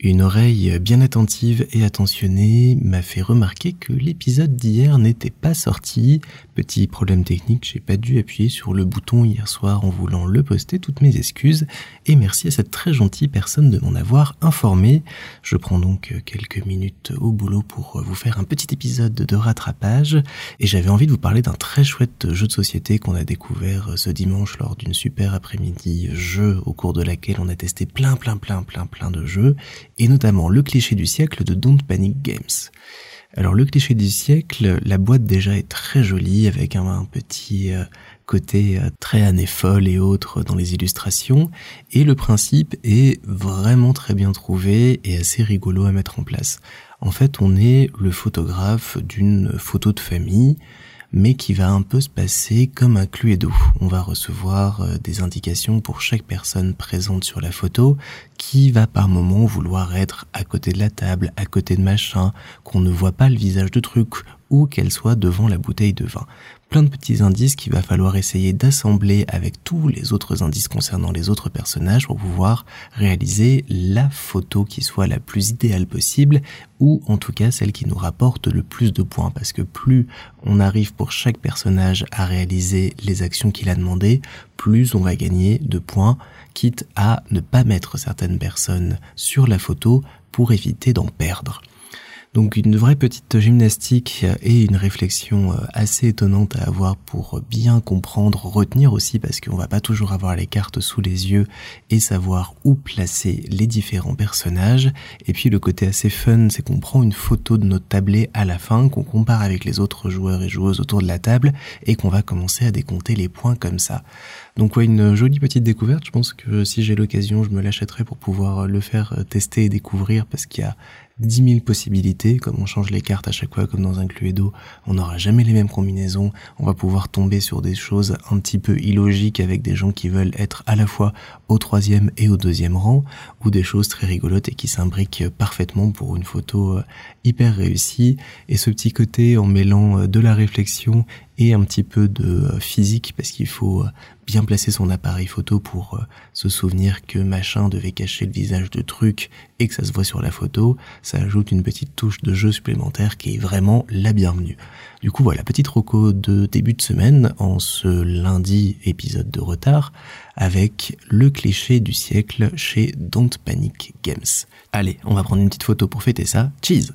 Une oreille bien attentive et attentionnée m'a fait remarquer que l'épisode d'hier n'était pas sorti. Petit problème technique, j'ai pas dû appuyer sur le bouton hier soir en voulant le poster, toutes mes excuses, et merci à cette très gentille personne de m'en avoir informé. Je prends donc quelques minutes au boulot pour vous faire un petit épisode de rattrapage, et j'avais envie de vous parler d'un très chouette jeu de société qu'on a découvert ce dimanche lors d'une super après-midi jeu au cours de laquelle on a testé plein plein plein plein plein de jeu, et notamment le cliché du siècle de Don't Panic Games. Alors le cliché du siècle, la boîte déjà est très jolie avec un, petit euh, côté euh, très année folle et autres dans les illustrations, et le principe est vraiment très bien trouvé et assez rigolo à mettre en place. En fait, on est le photographe d'une photo de famille, mais qui va un peu se passer comme un Cluedo. On va recevoir euh, des indications pour chaque personne présente sur la photo qui va par moment vouloir être à côté de la table, à côté de machin, qu'on ne voit pas le visage de truc ou qu'elle soit devant la bouteille de vin. Plein de petits indices qu'il va falloir essayer d'assembler avec tous les autres indices concernant les autres personnages pour pouvoir réaliser la photo qui soit la plus idéale possible ou en tout cas celle qui nous rapporte le plus de points parce que plus on arrive pour chaque personnage à réaliser les actions qu'il a demandé, plus on va gagner de points quitte à ne pas mettre certaines personnes sur la photo pour éviter d'en perdre. Donc une vraie petite gymnastique et une réflexion euh, assez étonnante à avoir pour bien comprendre, retenir aussi parce qu'on va pas toujours avoir les cartes sous les yeux et savoir où placer les différents personnages. Et puis le côté assez fun, c'est qu'on prend une photo de notre tablé à la fin, qu'on compare avec les autres joueurs et joueuses autour de la table et qu'on va commencer à décompter les points comme ça. Donc ouais, une jolie petite découverte. Je pense que si j'ai l'occasion, je me l'achèterai pour pouvoir le faire tester et découvrir parce qu'il y a 10 000 possibilités, comme on change les cartes à chaque fois comme dans un Cluedo, on n'aura jamais les mêmes combinaisons, on va pouvoir tomber sur des choses un petit peu illogiques avec des gens qui veulent être à la fois au troisième et au deuxième rang, ou des choses très rigolotes et qui s'imbriquent parfaitement pour une photo euh, hyper réussie, et ce petit côté en mêlant euh, de la réflexion et un petit peu de euh, physique parce qu'il faut euh, bien placer son appareil photo pour euh, se souvenir que machin devait cacher le visage de truc et que ça se voit sur la photo, ça ajoute une petite touche de jeu supplémentaire qui est vraiment la bienvenue. Du coup voilà, petite roco de début de semaine en ce lundi épisode de retard avec le cliché du siècle chez Don't Panic Games. Allez, on va prendre une petite photo pour fêter ça. Cheese